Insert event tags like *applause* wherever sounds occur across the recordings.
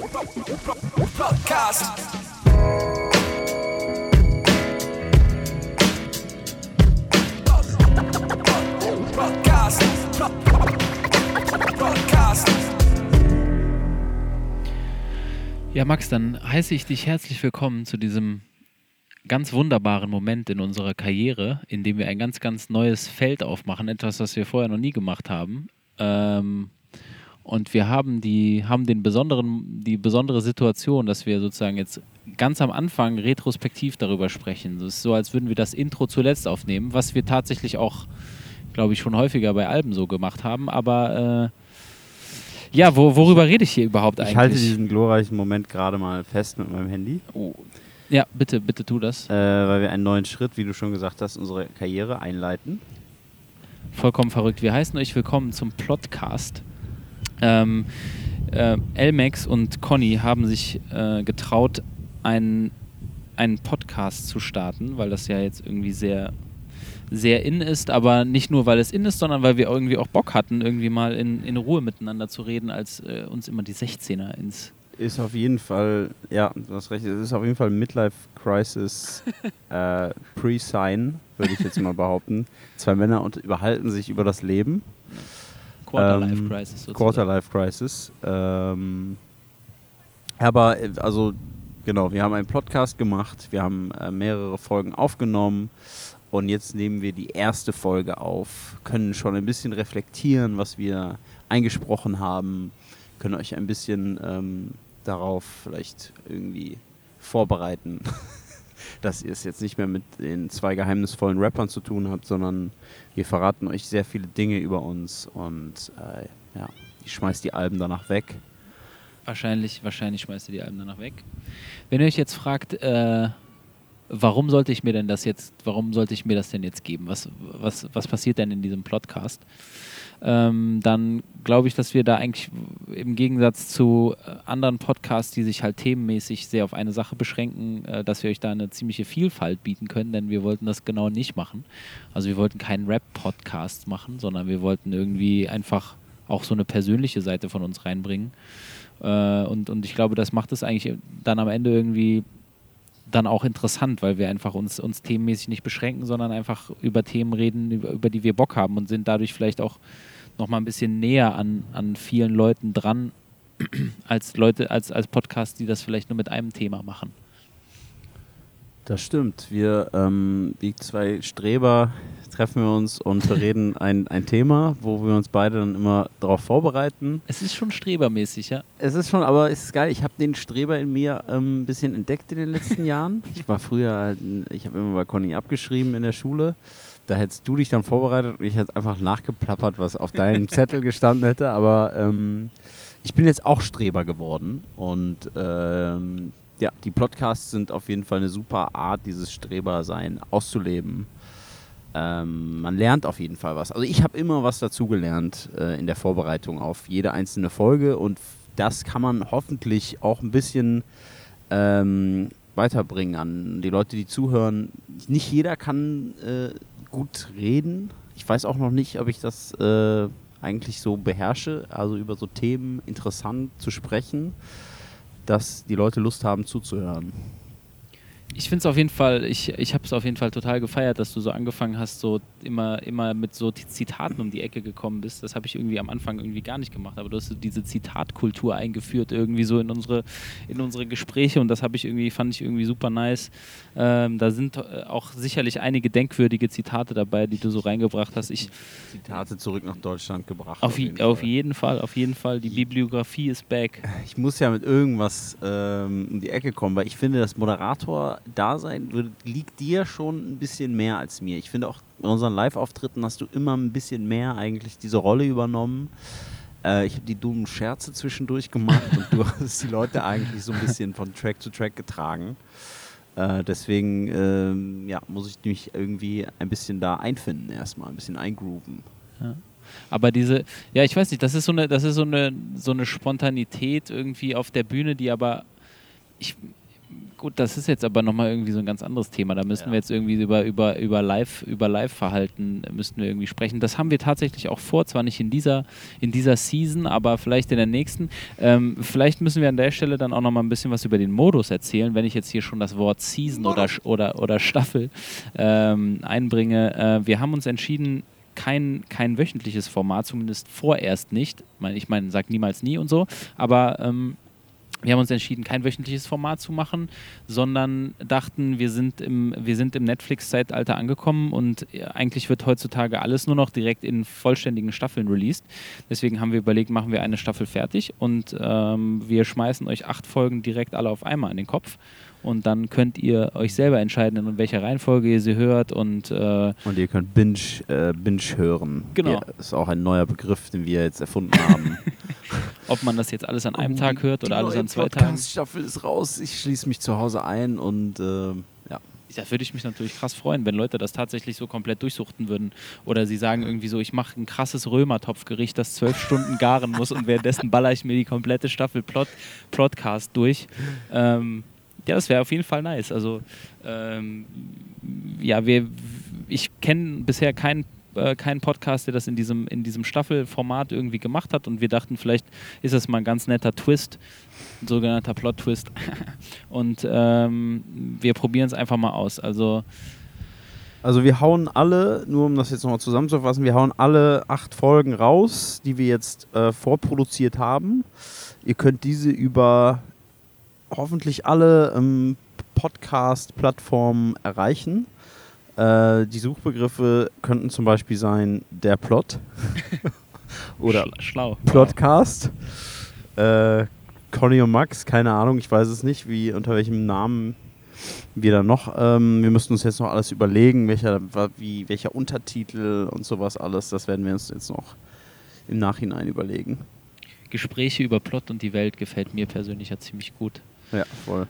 Podcast. Ja, Max, dann heiße ich dich herzlich willkommen zu diesem ganz wunderbaren Moment in unserer Karriere, in dem wir ein ganz, ganz neues Feld aufmachen, etwas, was wir vorher noch nie gemacht haben. Ähm, und wir haben die, haben den besonderen, die besondere Situation, dass wir sozusagen jetzt ganz am Anfang retrospektiv darüber sprechen. Es ist so, als würden wir das Intro zuletzt aufnehmen, was wir tatsächlich auch, glaube ich, schon häufiger bei Alben so gemacht haben. Aber äh, ja, wo, worüber rede ich hier überhaupt eigentlich? Ich halte diesen glorreichen Moment gerade mal fest mit meinem Handy, Oh. Ja, bitte, bitte tu das. äh, weil wir einen neuen Schritt, wie du schon gesagt hast, unsere Karriere einleiten. Vollkommen verrückt. Wir heißen euch willkommen zum Plotcast. Ähm, äh, Elmex und Conny haben sich äh, getraut, einen, einen Podcast zu starten, weil das ja jetzt irgendwie sehr, sehr in ist, aber nicht nur, weil es in ist, sondern weil wir irgendwie auch Bock hatten, irgendwie mal in, in Ruhe miteinander zu reden, als äh, uns immer die 16er ins. Ist auf jeden Fall, ja, du hast recht, es ist auf jeden Fall Midlife Crisis *laughs* äh, Pre-Sign, würde ich jetzt mal behaupten. Zwei Männer und überhalten sich über das Leben. Quarter-Life Ähm, Crisis sozusagen. Quarter Life Crisis. Ähm, aber äh, also genau, wir haben einen Podcast gemacht, wir haben äh, mehrere Folgen aufgenommen und jetzt nehmen wir die erste Folge auf, können schon ein bisschen reflektieren, was wir eingesprochen haben, können euch ein bisschen ähm, darauf vielleicht irgendwie vorbereiten, *laughs* dass ihr es jetzt nicht mehr mit den zwei geheimnisvollen Rappern zu tun habt, sondern wir verraten euch sehr viele Dinge über uns und äh, ja, ich schmeiß die Alben danach weg. Wahrscheinlich, wahrscheinlich schmeißt ihr die Alben danach weg. Wenn ihr euch jetzt fragt, äh, warum sollte ich mir denn das jetzt, warum sollte ich mir das denn jetzt geben? Was, was, was passiert denn in diesem Podcast? Ähm, dann glaube ich, dass wir da eigentlich im Gegensatz zu äh, anderen Podcasts, die sich halt themenmäßig sehr auf eine Sache beschränken, äh, dass wir euch da eine ziemliche Vielfalt bieten können, denn wir wollten das genau nicht machen. Also wir wollten keinen Rap-Podcast machen, sondern wir wollten irgendwie einfach auch so eine persönliche Seite von uns reinbringen. Äh, und, und ich glaube, das macht es eigentlich dann am Ende irgendwie dann auch interessant, weil wir einfach uns, uns themenmäßig nicht beschränken, sondern einfach über Themen reden, über, über die wir Bock haben und sind dadurch vielleicht auch noch mal ein bisschen näher an, an vielen Leuten dran, *clears throat* als Leute, als, als Podcasts, die das vielleicht nur mit einem Thema machen. Das stimmt. Wir, ähm, die zwei Streber, treffen wir uns und bereden *laughs* ein, ein Thema, wo wir uns beide dann immer darauf vorbereiten. Es ist schon strebermäßig, ja. Es ist schon, aber es ist geil. Ich habe den Streber in mir ähm, ein bisschen entdeckt in den letzten *laughs* Jahren. Ich war früher, halt ich habe immer bei Conny abgeschrieben in der Schule. Da hättest du dich dann vorbereitet und ich hätte einfach nachgeplappert, was auf deinem *laughs* Zettel gestanden hätte. Aber ähm, ich bin jetzt auch Streber geworden und ähm, ja, die Podcasts sind auf jeden Fall eine super Art, dieses Strebersein auszuleben. Ähm, man lernt auf jeden Fall was. Also ich habe immer was dazugelernt äh, in der Vorbereitung auf jede einzelne Folge und das kann man hoffentlich auch ein bisschen ähm, weiterbringen an die Leute, die zuhören. Nicht jeder kann äh, gut reden. Ich weiß auch noch nicht, ob ich das äh, eigentlich so beherrsche, also über so Themen interessant zu sprechen, dass die Leute Lust haben zuzuhören. Ich finde es auf jeden Fall, ich, ich habe es auf jeden Fall total gefeiert, dass du so angefangen hast, so immer, immer mit so Zitaten um die Ecke gekommen bist. Das habe ich irgendwie am Anfang irgendwie gar nicht gemacht, aber du hast so diese Zitatkultur eingeführt, irgendwie so in unsere, in unsere Gespräche und das habe ich irgendwie, fand ich irgendwie super nice. Ähm, da sind äh, auch sicherlich einige denkwürdige Zitate dabei, die du so reingebracht hast. Ich, Zitate zurück nach Deutschland gebracht. auf, je- jeden auf Fall. jeden Fall, auf jeden Fall, die Bibliografie ist back. Ich muss ja mit irgendwas ähm, um die Ecke kommen, weil ich finde, das Moderator-Dasein wird- liegt dir schon ein bisschen mehr als mir. Ich finde auch in unseren Live-Auftritten hast du immer ein bisschen mehr eigentlich diese Rolle übernommen. Äh, ich habe die dummen Scherze zwischendurch gemacht und du *laughs* hast die Leute eigentlich so ein bisschen von Track zu Track getragen. Äh, deswegen ähm, ja, muss ich mich irgendwie ein bisschen da einfinden erstmal, ein bisschen eingrooven. Aber diese, ja, ich weiß nicht, das ist so eine, das ist so eine, so eine Spontanität irgendwie auf der Bühne, die aber ich, Gut, das ist jetzt aber nochmal irgendwie so ein ganz anderes Thema. Da müssten Ja. wir jetzt irgendwie über, über, über Live, über Live-Verhalten müssten wir irgendwie sprechen. Das haben wir tatsächlich auch vor, zwar nicht in dieser, in dieser Season, aber vielleicht in der nächsten. Ähm, vielleicht müssen wir an der Stelle dann auch nochmal ein bisschen was über den Modus erzählen, wenn ich jetzt hier schon das Wort Season oder, oder, oder Staffel ähm, einbringe. Äh, wir haben uns entschieden, kein, kein wöchentliches Format, zumindest vorerst nicht. Ich meine, ich meine, sag niemals nie und so, aber ähm, wir haben uns entschieden, kein wöchentliches Format zu machen, sondern dachten, wir sind im, wir sind im Netflix-Zeitalter angekommen und äh, eigentlich wird heutzutage alles nur noch direkt in vollständigen Staffeln released. Deswegen haben wir überlegt, machen wir eine Staffel fertig und ähm, wir schmeißen euch acht Folgen direkt alle auf einmal in den Kopf. Und dann könnt ihr euch selber entscheiden, in welcher Reihenfolge ihr sie hört und äh, Und ihr könnt Binge, äh, Binge hören. Genau. Ja, ist auch ein neuer Begriff, den wir jetzt erfunden haben. *laughs* ob man das jetzt alles an einem Oh, Tag hört die oder alles an zwei Tagen. Podcast-Staffel ist raus. Ich schließe mich zu Hause ein und äh, ja. Da würde ich mich natürlich krass freuen, wenn Leute das tatsächlich so komplett durchsuchten würden. Oder sie sagen irgendwie so, ich mache ein krasses Römertopfgericht, das zwölf Stunden garen muss und währenddessen baller ich mir die komplette Staffel Plot, Plotcast durch. Ähm, ja, das wäre auf jeden Fall nice. Also, ähm, ja, wir, ich kenne bisher keinen äh, keinen Podcast, der das in diesem, in diesem Staffelformat irgendwie gemacht hat und wir dachten, vielleicht ist das mal ein ganz netter Twist, ein sogenannter Plot-Twist. *laughs* und ähm, wir probieren es einfach mal aus. Also, Also wir hauen alle, nur um das jetzt nochmal zusammenzufassen, wir hauen alle acht Folgen raus, die wir jetzt äh, vorproduziert haben. Ihr könnt diese über hoffentlich alle ähm, Podcast-Plattformen erreichen. Äh, die Suchbegriffe könnten zum Beispiel sein der Plot *laughs* oder schla- schlau. Plotcast. Äh, Conny und Max, keine Ahnung, ich weiß es nicht, wie unter welchem Namen wir da noch. Ähm, wir müssten uns jetzt noch alles überlegen, welcher, wie, welcher Untertitel und sowas alles. Das werden wir uns jetzt noch im Nachhinein überlegen. Gespräche über Plot und die Welt gefällt mir persönlich ja ziemlich gut. Ja, voll.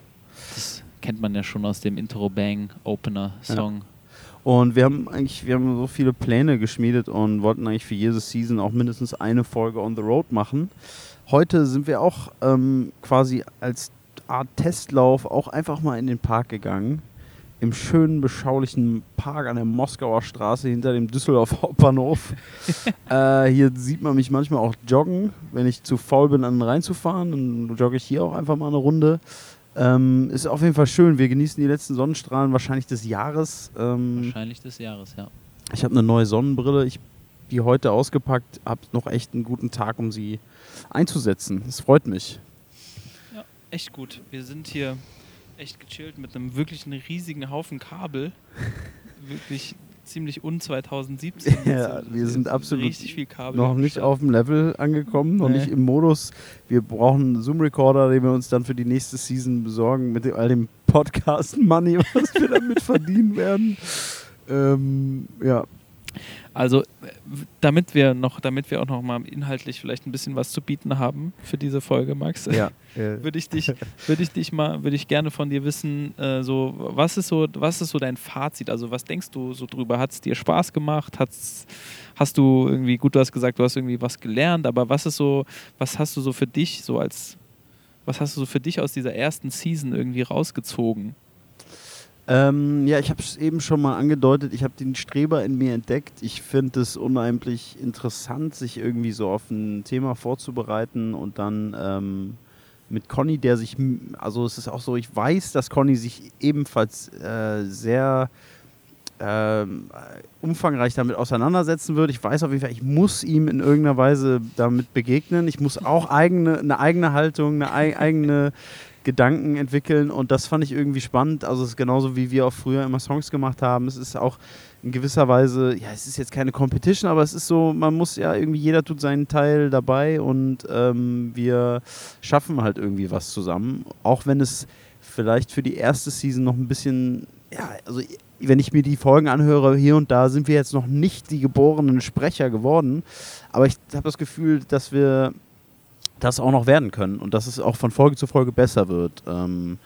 Das kennt man ja schon aus dem Intro Bang Opener Song. Und wir haben eigentlich, wir haben so viele Pläne geschmiedet und wollten eigentlich für jede Season auch mindestens eine Folge on the road machen. Heute sind wir auch ähm, quasi als Art Testlauf auch einfach mal in den Park gegangen. Im schönen, beschaulichen Park an der Moskauer Straße hinter dem Düsseldorf *laughs* Hauptbahnhof. *laughs* äh, hier sieht man mich manchmal auch joggen. Wenn ich zu faul bin, an reinzufahren, dann jogge ich hier auch einfach mal eine Runde. Ähm, ist auf jeden Fall schön. Wir genießen die letzten Sonnenstrahlen wahrscheinlich des Jahres. Ähm, Wahrscheinlich des Jahres, ja. ich habe eine neue Sonnenbrille. Ich die heute ausgepackt. Habe noch echt einen guten Tag, um sie einzusetzen. Es freut mich. Ja, echt gut. Wir sind hier echt gechillt mit einem wirklich einen riesigen Haufen Kabel. *laughs* wirklich ziemlich un 2017. Ja, Also, wir sind absolut richtig viel Kabel. Noch nicht auf dem Level angekommen, noch Nee. nicht im Modus. Wir brauchen einen Zoom-Recorder, den wir uns dann für die nächste Season besorgen, mit all dem Podcast-Money, *laughs* was wir damit verdienen werden. *laughs* Ähm, ja, Also, äh, damit wir noch, damit wir auch noch mal inhaltlich vielleicht ein bisschen was zu bieten haben für diese Folge, Max, *laughs* ja. würde ich dich, würde ich dich mal, würde ich gerne von dir wissen, äh, so was ist so, was ist so dein Fazit? Also was denkst du so drüber? Hat es dir Spaß gemacht? Hat's, hast du irgendwie, gut, du hast gesagt, du hast irgendwie was gelernt, aber was ist so, was hast du so für dich so als, was hast du so für dich aus dieser ersten Season irgendwie rausgezogen? Ähm, ja, ich habe es eben schon mal angedeutet. Ich habe den Streber in mir entdeckt. Ich finde es unheimlich interessant, sich irgendwie so auf ein Thema vorzubereiten und dann ähm, mit Conny, der sich, also es ist auch so, ich weiß, dass Conny sich ebenfalls äh, sehr äh, umfangreich damit auseinandersetzen wird. Ich weiß auf jeden Fall, ich muss ihm in irgendeiner Weise damit begegnen. Ich muss auch eigene, eine eigene Haltung, eine ei eigene *laughs* Gedanken entwickeln und das fand ich irgendwie spannend. Also es ist genauso wie wir auch früher immer Songs gemacht haben. Es ist auch in gewisser Weise, ja, es ist jetzt keine Competition, aber es ist so, man muss ja irgendwie, jeder tut seinen Teil dabei und ähm, wir schaffen halt irgendwie was zusammen. Auch wenn es vielleicht für die erste Season noch ein bisschen, ja, also wenn ich mir die Folgen anhöre, hier und da sind wir jetzt noch nicht die geborenen Sprecher geworden. Aber ich habe das Gefühl, dass wir das auch noch werden können und dass es auch von Folge zu Folge besser wird. Ähm,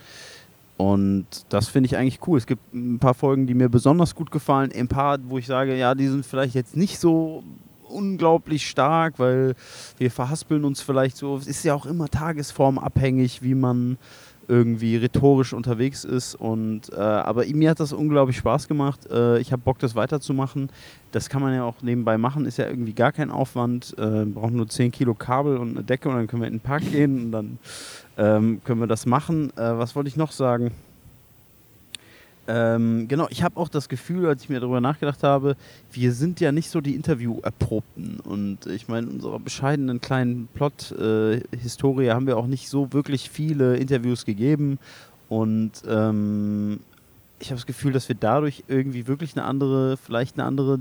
und das finde ich eigentlich cool. Es gibt ein paar Folgen, die mir besonders gut gefallen, ein paar, wo ich sage, ja, die sind vielleicht jetzt nicht so unglaublich stark, weil wir verhaspeln uns vielleicht so. Es ist ja auch immer tagesformabhängig, wie man irgendwie rhetorisch unterwegs ist. Und, äh, aber mir hat das unglaublich Spaß gemacht. Äh, ich habe Bock, das weiterzumachen. Das kann man ja auch nebenbei machen, ist ja irgendwie gar kein Aufwand. Äh, brauchen nur 10 Kilo Kabel und eine Decke und dann können wir in den Park gehen und dann ähm, können wir das machen. Äh, was wollte ich noch sagen? Ähm, genau, ich habe auch das Gefühl, als ich mir darüber nachgedacht habe, wir sind ja nicht so die Interview-Erprobten. Und ich meine, in unserer bescheidenen kleinen Plot-Historie haben wir auch nicht so wirklich viele Interviews gegeben. Und ähm, ich habe das Gefühl, dass wir dadurch irgendwie wirklich eine andere, vielleicht eine andere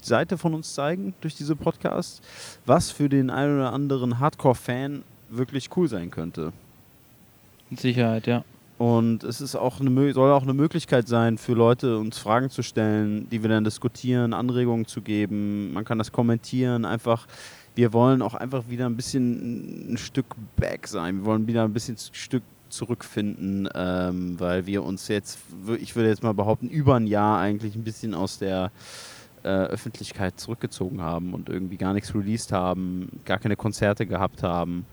Seite von uns zeigen durch diese Podcasts, was für den einen oder anderen Hardcore-Fan wirklich cool sein könnte. Mit Sicherheit, ja. Und es ist auch eine, soll auch eine Möglichkeit sein für Leute, uns Fragen zu stellen, die wir dann diskutieren, Anregungen zu geben. Man kann das kommentieren. Einfach, wir wollen auch einfach wieder ein bisschen ein Stück back sein. Wir wollen wieder ein bisschen ein Stück zurückfinden, ähm, weil wir uns jetzt, ich würde jetzt mal behaupten, über ein Jahr eigentlich ein bisschen aus der äh, Öffentlichkeit zurückgezogen haben und irgendwie gar nichts released haben, gar keine Konzerte gehabt haben.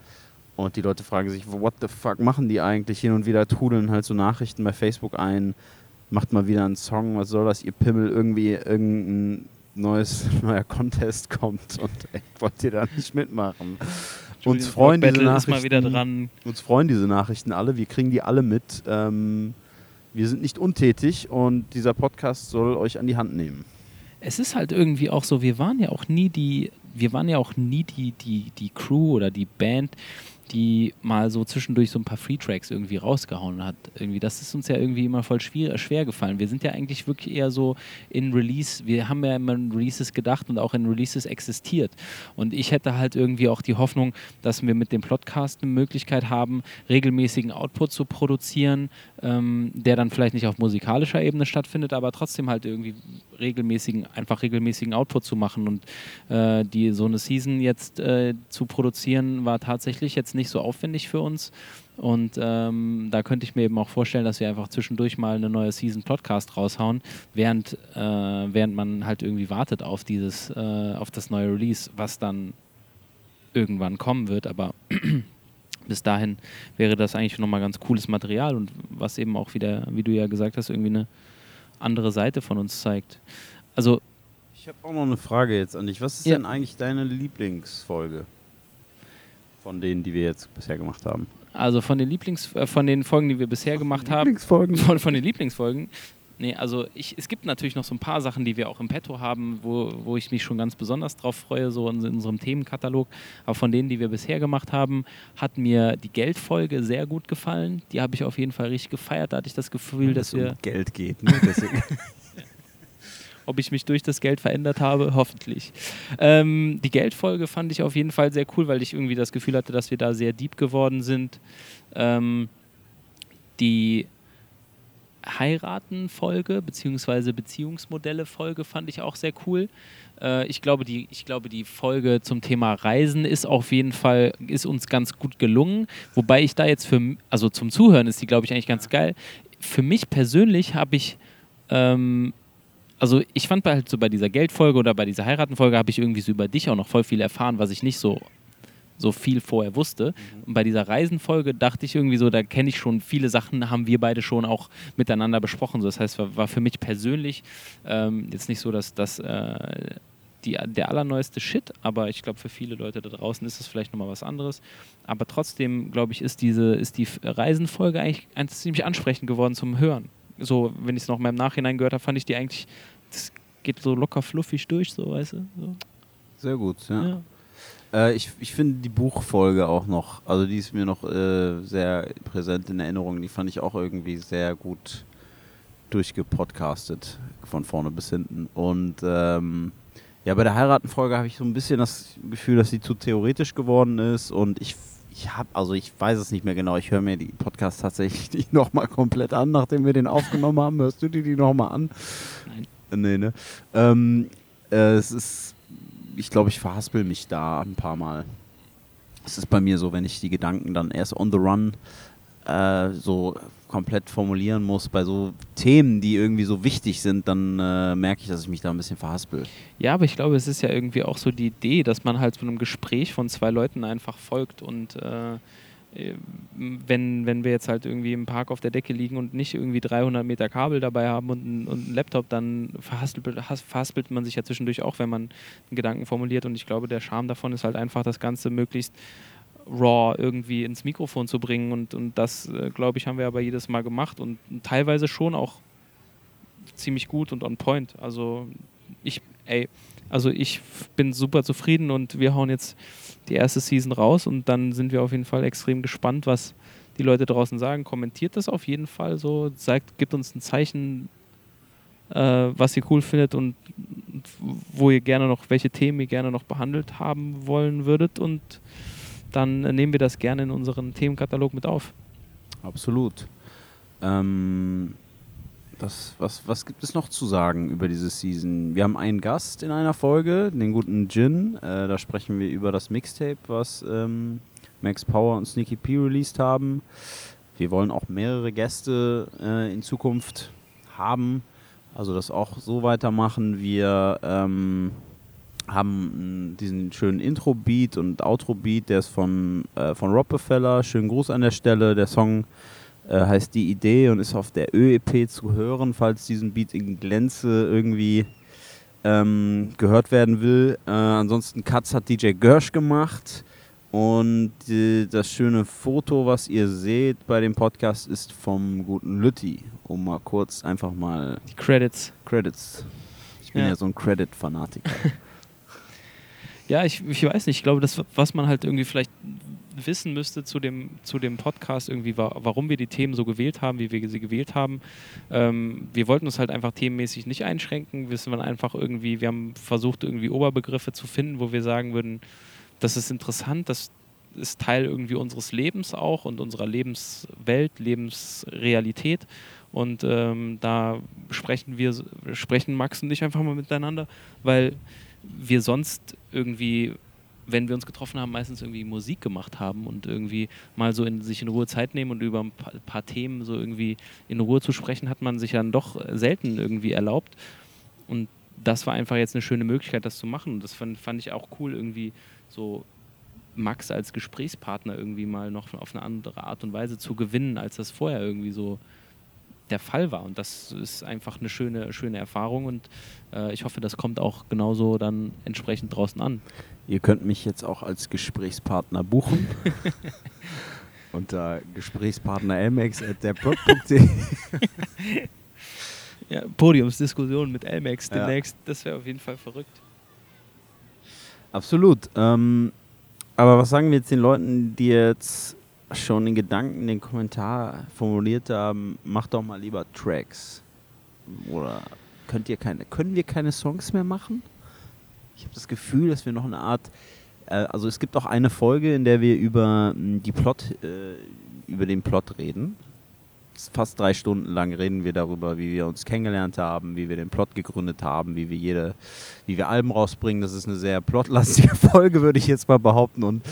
Und die Leute fragen sich, what the fuck machen die eigentlich? Hin und wieder trudeln halt so Nachrichten bei Facebook ein, macht mal wieder einen Song, was soll das, ihr Pimmel, irgendwie irgendein neues, *laughs* neuer Contest kommt und *laughs* ey, wollt ihr da nicht mitmachen? Uns freuen diese Nachrichten. Uns freuen diese Nachrichten alle, wir kriegen die alle mit. Ähm, wir sind nicht untätig und dieser Podcast soll euch an die Hand nehmen. Es ist halt irgendwie auch so, wir waren ja auch nie die, wir waren ja auch nie die, die, die Crew oder die Band, die mal so zwischendurch so ein paar Free-Tracks irgendwie rausgehauen hat. Irgendwie, das ist uns ja irgendwie immer voll schwer, schwer gefallen. Wir sind ja eigentlich wirklich eher so in Release, wir haben ja immer in Releases gedacht und auch in Releases existiert. Und ich hätte halt irgendwie auch die Hoffnung, dass wir mit dem Podcast eine Möglichkeit haben, regelmäßigen Output zu produzieren, ähm, der dann vielleicht nicht auf musikalischer Ebene stattfindet, aber trotzdem halt irgendwie regelmäßigen, einfach regelmäßigen Output zu machen. Und äh, die so eine Season jetzt äh, zu produzieren, war tatsächlich jetzt nicht so aufwendig für uns. Und ähm, da könnte ich mir eben auch vorstellen, dass wir einfach zwischendurch mal eine neue Season Podcast raushauen, während, äh, während man halt irgendwie wartet auf dieses, äh, auf das neue Release, was dann irgendwann kommen wird. Aber bis dahin wäre das eigentlich nochmal ganz cooles Material und was eben auch wieder, wie du ja gesagt hast, irgendwie eine andere Seite von uns zeigt. Also. Ich habe auch noch eine Frage jetzt an dich. Was ist ja. denn eigentlich deine Lieblingsfolge? Von denen, die wir jetzt bisher gemacht haben. Also von den Lieblings äh, von den Folgen, die wir bisher gemacht haben. Lieblingsfolgen. Von, von den Lieblingsfolgen. Nee, also ich, es gibt natürlich noch so ein paar Sachen, die wir auch im Petto haben, wo, wo ich mich schon ganz besonders drauf freue, so in, in unserem Themenkatalog. Aber von denen, die wir bisher gemacht haben, hat mir die Geldfolge sehr gut gefallen. Die habe ich auf jeden Fall richtig gefeiert. Da hatte ich das Gefühl, ja, dass, dass wir. Um Geld geht, ne? *laughs* ob ich mich durch das Geld verändert habe, hoffentlich. Ähm, die Geldfolge fand ich auf jeden Fall sehr cool, weil ich irgendwie das Gefühl hatte, dass wir da sehr deep geworden sind. Ähm, die Heiraten-Folge bzw. Beziehungsmodelle-Folge fand ich auch sehr cool. Äh, ich, glaube, die, ich glaube, die Folge zum Thema Reisen ist auf jeden Fall, ist uns ganz gut gelungen. Wobei ich da jetzt für, also zum Zuhören ist die, glaube ich, eigentlich ganz geil. Für mich persönlich habe ich ähm, also ich fand halt so bei dieser Geldfolge oder bei dieser Heiratenfolge habe ich irgendwie so über dich auch noch voll viel erfahren, was ich nicht so so viel vorher wusste. Mhm. Und bei dieser Reisenfolge dachte ich irgendwie so, da kenne ich schon viele Sachen, haben wir beide schon auch miteinander besprochen. So, das heißt, war, war für mich persönlich ähm, jetzt nicht so, dass das äh, die, der allerneueste Shit, aber ich glaube, für viele Leute da draußen ist es vielleicht nochmal was anderes. Aber trotzdem, glaube ich, ist diese, ist die Reisenfolge eigentlich ziemlich ansprechend geworden zum Hören so, wenn ich es noch mal im Nachhinein gehört habe, fand ich die eigentlich, das geht so locker fluffig durch, so, weißt du? So. Sehr gut, ja. ja. Äh, ich ich finde die Buchfolge auch noch, also die ist mir noch äh, sehr präsent in Erinnerung. Die fand ich auch irgendwie sehr gut durchgepodcastet, von vorne bis hinten. Und ähm, ja, bei der Heiratenfolge habe ich so ein bisschen das Gefühl, dass sie zu theoretisch geworden ist und ich ich habe, also ich weiß es nicht mehr genau, ich höre mir die Podcasts tatsächlich *laughs* nochmal komplett an, nachdem wir den aufgenommen haben. Hörst du dir die nochmal an? Nein. Nee, ne? Ähm, äh, es ist, ich glaube, ich verhaspel mich da ein paar Mal. Es ist bei mir so, wenn ich die Gedanken dann erst on the run äh, so komplett formulieren muss bei so Themen, die irgendwie so wichtig sind, dann äh, merke ich, dass ich mich da ein bisschen verhaspel. Ja, aber ich glaube, es ist ja irgendwie auch so die Idee, dass man halt so einem Gespräch von zwei Leuten einfach folgt und äh, wenn, wenn wir jetzt halt irgendwie im Park auf der Decke liegen und nicht irgendwie 300 Meter Kabel dabei haben und, ein, und einen Laptop, dann verhaspelt, verhaspelt man sich ja zwischendurch auch, wenn man einen Gedanken formuliert. Und ich glaube, der Charme davon ist halt einfach, das Ganze möglichst raw irgendwie ins Mikrofon zu bringen. Und, und das, äh, glaube ich, haben wir aber jedes Mal gemacht und teilweise schon auch ziemlich gut und on point. Also ich, ey, also ich bin super zufrieden und wir hauen jetzt die erste Season raus und dann sind wir auf jeden Fall extrem gespannt, was die Leute draußen sagen. Kommentiert das auf jeden Fall so, zeigt, gibt uns ein Zeichen, äh, was ihr cool findet und wo ihr gerne noch, welche Themen ihr gerne noch behandelt haben wollen würdet und dann nehmen wir das gerne in unseren Themenkatalog mit auf. Absolut. Ähm, das, was, was gibt es noch zu sagen über diese Season? Wir haben einen Gast in einer Folge, den guten Jin. Äh, da sprechen wir über das Mixtape, was ähm, Max Power und Sneaky P released haben. Wir wollen auch mehrere Gäste äh, in Zukunft haben, also das auch so weitermachen. Wir ähm, haben diesen schönen Intro-Beat und Outro-Beat, der ist von, äh, von Rockefeller. Schönen Gruß an der Stelle. Der Song äh, heißt Die Idee und ist auf der ÖEP zu hören, falls diesen Beat in Glänze irgendwie ähm, gehört werden will. Äh, ansonsten Katz hat DJ Gersh gemacht. Und äh, das schöne Foto, was ihr seht bei dem Podcast, ist vom guten Lütti. Um mal kurz einfach mal. Die Credits. Credits. Ich bin ja, ja so ein Credit-Fanatiker. *laughs* ja, ich, ich weiß nicht. Ich glaube, das, was man halt irgendwie vielleicht wissen müsste zu dem, zu dem Podcast, irgendwie, warum wir die Themen so gewählt haben, wie wir sie gewählt haben. Ähm, wir wollten uns halt einfach themenmäßig nicht einschränken. Wissen wir einfach irgendwie, wir haben versucht, irgendwie Oberbegriffe zu finden, wo wir sagen würden, das ist interessant, das ist Teil irgendwie unseres Lebens auch und unserer Lebenswelt, Lebensrealität. Und ähm, da sprechen wir, sprechen Max und ich einfach mal miteinander, weil wir sonst irgendwie wenn wir uns getroffen haben, meistens irgendwie Musik gemacht haben und irgendwie mal so in, sich in Ruhe Zeit nehmen und über ein paar, paar, Themen so irgendwie in Ruhe zu sprechen, hat man sich dann doch selten irgendwie erlaubt. Und das war einfach jetzt eine schöne Möglichkeit, das zu machen. Und das fand, fand ich auch cool, irgendwie so Max als Gesprächspartner irgendwie mal noch auf eine andere Art und Weise zu gewinnen, als das vorher irgendwie so der Fall war. Und das ist einfach eine schöne, schöne Erfahrung und äh, ich hoffe, das kommt auch genauso dann entsprechend draußen an. Ihr könnt mich jetzt auch als Gesprächspartner buchen. *laughs* unter Gesprächspartner mx.derblog.de *laughs* ja, Podiumsdiskussion mit LMAX demnächst, ja. das wäre auf jeden Fall verrückt. Absolut. Ähm, aber was sagen wir jetzt den Leuten, die jetzt schon in Gedanken den Kommentar formuliert haben, macht doch mal lieber Tracks. Oder könnt ihr keine, können wir keine Songs mehr machen? Ich habe das Gefühl, dass wir noch eine Art, äh, also es gibt auch eine Folge, in der wir über hm, die Plot, äh, über den Plot reden. Fast drei Stunden lang reden wir darüber, wie wir uns kennengelernt haben, wie wir den Plot gegründet haben, wie wir jede, wie wir Alben rausbringen. Das ist eine sehr plotlastige *laughs* Folge, würde ich jetzt mal behaupten. Und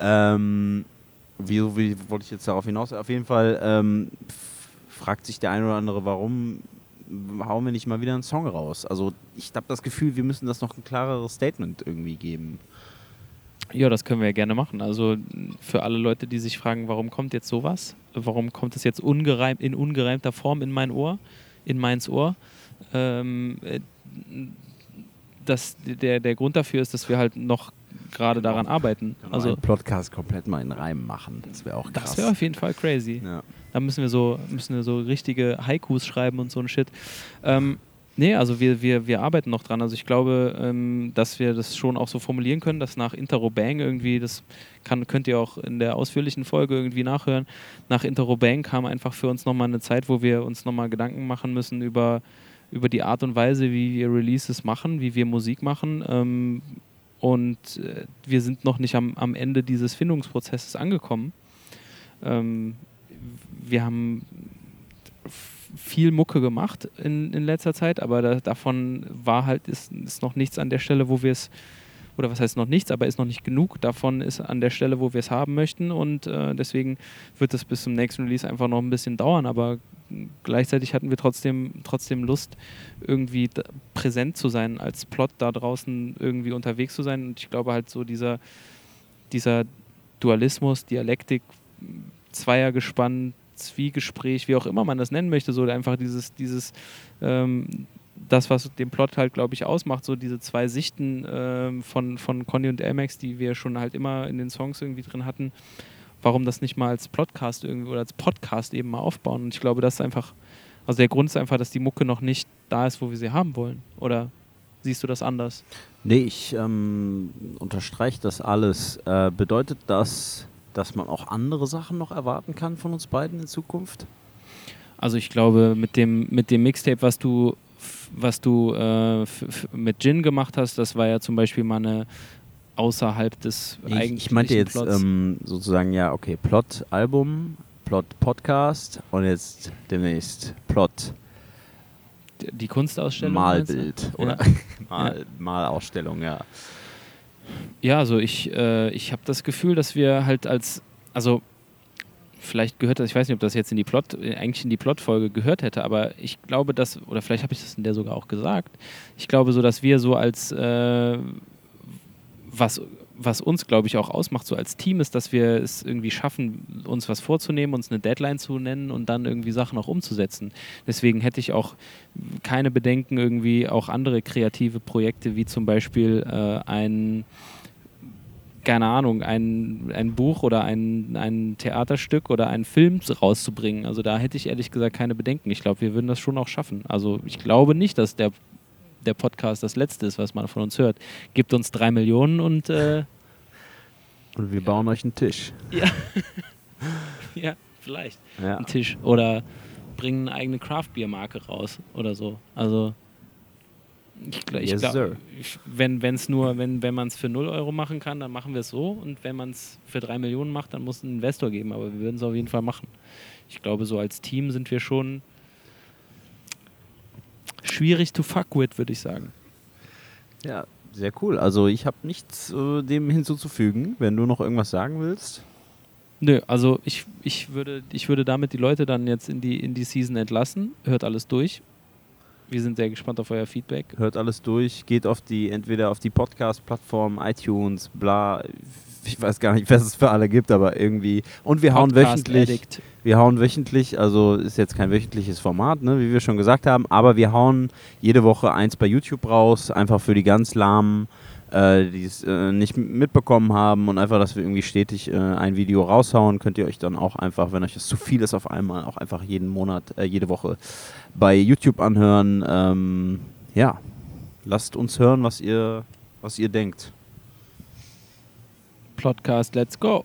ähm, wie, wie wollte ich jetzt darauf hinaus? Auf jeden Fall ähm, fragt sich der eine oder andere, warum hauen wir nicht mal wieder einen Song raus? Also ich habe das Gefühl, wir müssen das noch ein klareres Statement irgendwie geben. Ja, das können wir ja gerne machen. Also für alle Leute, die sich fragen, warum kommt jetzt sowas? Warum kommt es jetzt ungereimt, in ungereimter Form in mein Ohr, in meins Ohr? Ähm, äh, das, der, der Grund dafür ist, dass wir halt noch gerade genau. daran arbeiten. Also einen Podcast komplett mal in Reim machen. Das wäre auch krass. Das wäre auf jeden Fall crazy. Ja. Da müssen wir so müssen wir so richtige Haikus schreiben und so ein Shit. Ähm, nee, also wir, wir, wir arbeiten noch dran. Also ich glaube, ähm, dass wir das schon auch so formulieren können, dass nach Interrobang irgendwie, das kann, könnt ihr auch in der ausführlichen Folge irgendwie nachhören, nach Interrobang kam einfach für uns nochmal eine Zeit, wo wir uns nochmal Gedanken machen müssen über, über die Art und Weise, wie wir Releases machen, wie wir Musik machen. Ähm, und äh, wir sind noch nicht am, am Ende dieses Findungsprozesses angekommen. Ähm, wir haben viel Mucke gemacht in, in letzter Zeit, aber da, davon war halt, ist, ist noch nichts an der Stelle, wo wir es oder was heißt noch nichts, aber ist noch nicht genug. Davon ist an der Stelle, wo wir es haben möchten und äh, deswegen wird es bis zum nächsten Release einfach noch ein bisschen dauern, aber gleichzeitig hatten wir trotzdem, trotzdem Lust, irgendwie präsent zu sein, als Plot da draußen irgendwie unterwegs zu sein. Und ich glaube halt so dieser, dieser Dualismus, Dialektik, Zweiergespann, Zwiegespräch, wie auch immer man das nennen möchte, so einfach dieses, dieses, ähm, das, was den Plot halt, glaube ich, ausmacht, so diese zwei Sichten ähm, von, von Conny und Amex, die wir schon halt immer in den Songs irgendwie drin hatten, warum das nicht mal als Podcast irgendwie oder als Podcast eben mal aufbauen. Und ich glaube, das ist einfach, also der Grund ist einfach, dass die Mucke noch nicht da ist, wo wir sie haben wollen. Oder siehst du das anders? Nee, ich ähm, unterstreiche das alles. Äh, bedeutet das, dass man auch andere Sachen noch erwarten kann von uns beiden in Zukunft? Also ich glaube, mit dem, mit dem Mixtape, was du, was du äh, mit Jin gemacht hast, das war ja zum Beispiel mal eine außerhalb des Ich, eigentlichen ich meinte jetzt ähm, sozusagen, ja, okay, Plot Album, Plot Podcast und jetzt demnächst Plot die Kunstausstellung. Malbild oder *laughs* *laughs* Mal, Malausstellung, ja. Ja, also ich, äh, ich habe das Gefühl, dass wir halt als, also vielleicht gehört das, ich weiß nicht, ob das jetzt in die Plot, äh, eigentlich in die Plotfolge gehört hätte, aber ich glaube, dass, oder vielleicht habe ich das in der sogar auch gesagt, ich glaube so, dass wir so als, äh, was, was uns, glaube ich, auch ausmacht, so als Team, ist, dass wir es irgendwie schaffen, uns was vorzunehmen, uns eine Deadline zu nennen und dann irgendwie Sachen auch umzusetzen. Deswegen hätte ich auch keine Bedenken, irgendwie auch andere kreative Projekte, wie zum Beispiel äh, ein keine Ahnung, ein, ein Buch oder ein, ein Theaterstück oder einen Film rauszubringen. Also da hätte ich ehrlich gesagt keine Bedenken. Ich glaube, wir würden das schon auch schaffen. Also ich glaube nicht, dass der, der Podcast das letzte ist, was man von uns hört. Gibt uns drei Millionen und äh, Und wir bauen euch einen Tisch. ja. *laughs* ja, vielleicht. Ja. Einen Tisch. Oder bringen eine eigene Craft-Bier-Marke raus oder so. Also ich, ich Yes, glaube, wenn wenn's nur, wenn, wenn man es für 0 Euro machen kann, dann machen wir es so. Und wenn man es für 3 Millionen macht, dann muss es einen Investor geben. Aber wir würden es auf jeden Fall machen. Ich glaube, so als Team sind wir schon schwierig to fuck with, würde ich sagen. ja, sehr cool. Also ich habe nichts äh, dem hinzuzufügen. Wenn du noch irgendwas sagen willst. Nö, also ich, ich, würde, ich würde damit die Leute dann jetzt in die, in die Season entlassen. Hört alles durch. Wir sind sehr gespannt auf euer Feedback. Hört alles durch, geht auf die, entweder auf die Podcast-Plattform, iTunes, bla. Ich weiß gar nicht, *laughs* was es für alle gibt, aber irgendwie. Und wir hauen Podcast wöchentlich. Addict. Wir hauen wöchentlich, also ist jetzt kein wöchentliches Format, ne, wie wir schon gesagt haben, aber wir hauen jede Woche eins bei YouTube raus, einfach für die ganz lahmen, äh, die es äh, nicht mitbekommen haben und einfach, dass wir irgendwie stetig äh, ein Video raushauen, könnt ihr euch dann auch einfach, wenn euch das zu viel ist auf einmal, auch einfach jeden Monat, äh, jede Woche bei YouTube anhören. Ähm, ja, lasst uns hören, was ihr, was ihr denkt. Podcast, let's go.